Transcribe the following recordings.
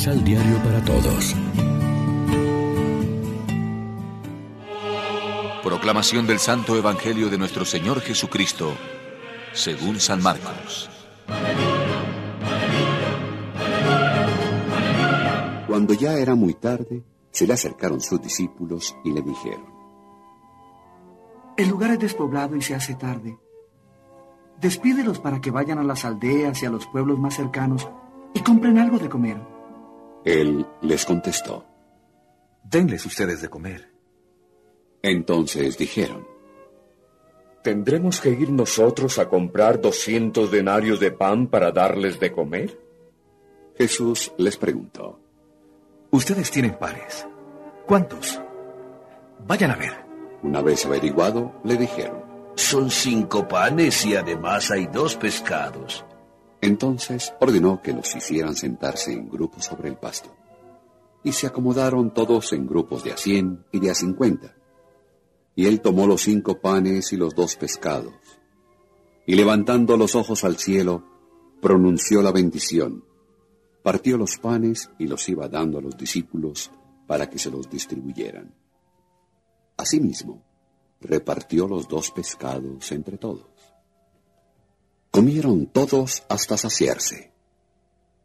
Misal Diario para Todos. Proclamación del Santo Evangelio de nuestro Señor Jesucristo, según San Marcos. Cuando ya era muy tarde, se le acercaron sus discípulos y le dijeron, El lugar es despoblado y se hace tarde. Despídelos para que vayan a las aldeas y a los pueblos más cercanos y compren algo de comer. Él les contestó. Denles ustedes de comer. Entonces dijeron, ¿Tendremos que ir nosotros a comprar doscientos denarios de pan para darles de comer? Jesús les preguntó, Ustedes tienen panes. ¿Cuántos? Vayan a ver. Una vez averiguado, le dijeron, Son cinco panes y además hay dos pescados. Entonces ordenó que los hicieran sentarse en grupos sobre el pasto. Y se acomodaron todos en grupos de a cien y de a cincuenta. Y él tomó los cinco panes y los dos pescados. Y levantando los ojos al cielo, pronunció la bendición. Partió los panes y los iba dando a los discípulos para que se los distribuyeran. Asimismo, repartió los dos pescados entre todos. Comieron todos hasta saciarse,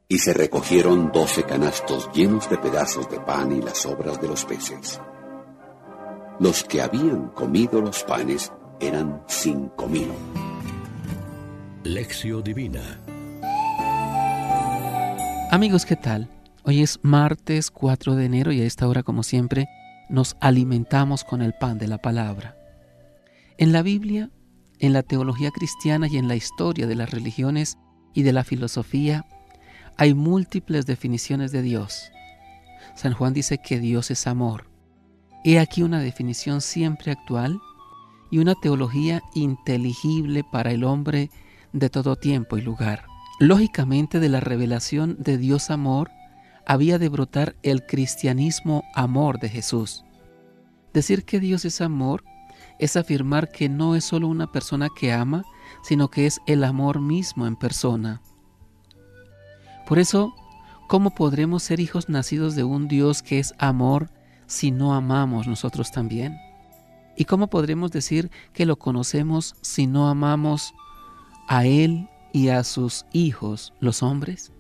y se recogieron doce canastos llenos de pedazos de pan y las sobras de los peces. Los que habían comido los panes eran cinco mil. Lección Divina Amigos, ¿qué tal? Hoy es martes 4 de enero y a esta hora, como siempre, nos alimentamos con el pan de la palabra. En la Biblia, en la teología cristiana y en la historia de las religiones y de la filosofía, hay múltiples definiciones de Dios. San Juan dice que Dios es amor. He aquí una definición siempre actual y una teología inteligible para el hombre de todo tiempo y lugar. Lógicamente de la revelación de Dios amor había de brotar el cristianismo amor de Jesús. Decir que Dios es amor es afirmar que no es solo una persona que ama, sino que es el amor mismo en persona. Por eso, ¿cómo podremos ser hijos nacidos de un Dios que es amor si no amamos nosotros también? ¿Y cómo podremos decir que lo conocemos si no amamos a Él y a sus hijos, los hombres?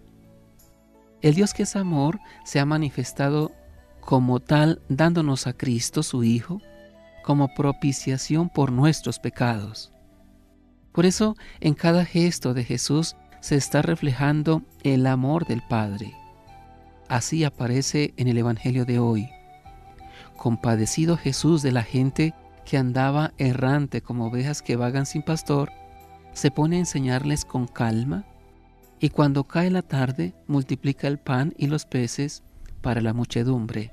El Dios que es amor se ha manifestado como tal dándonos a Cristo, su Hijo, como propiciación por nuestros pecados. Por eso, en cada gesto de Jesús se está reflejando el amor del Padre. Así aparece en el Evangelio de hoy. Compadecido Jesús de la gente que andaba errante como ovejas que vagan sin pastor, se pone a enseñarles con calma y cuando cae la tarde multiplica el pan y los peces para la muchedumbre.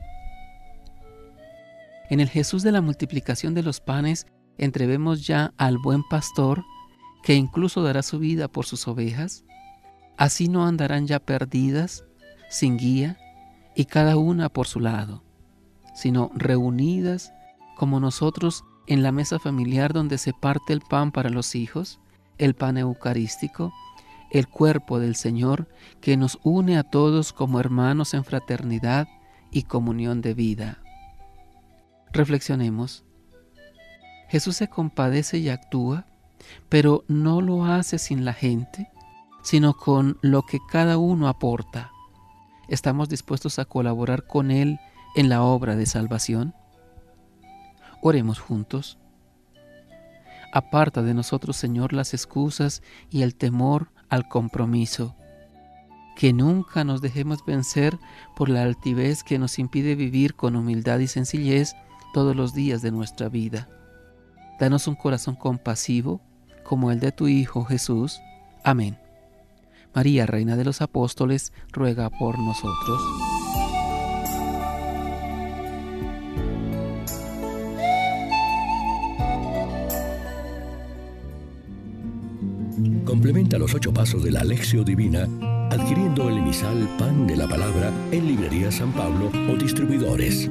En el Jesús de la multiplicación de los panes entrevemos ya al buen pastor que incluso dará su vida por sus ovejas. Así no andarán ya perdidas, sin guía, y cada una por su lado, sino reunidas como nosotros en la mesa familiar donde se parte el pan para los hijos, el pan eucarístico, el cuerpo del Señor que nos une a todos como hermanos en fraternidad y comunión de vida. Reflexionemos. Jesús se compadece y actúa, pero no lo hace sin la gente, sino con lo que cada uno aporta. ¿Estamos dispuestos a colaborar con Él en la obra de salvación? Oremos juntos. Aparta de nosotros, Señor, las excusas y el temor al compromiso. Que nunca nos dejemos vencer por la altivez que nos impide vivir con humildad y sencillez todos los días de nuestra vida. Danos un corazón compasivo como el de tu Hijo Jesús. Amén. María, Reina de los Apóstoles, ruega por nosotros. Complementa los ocho pasos de la Alexio Divina adquiriendo el emisal Pan de la Palabra en Librería San Pablo o distribuidores.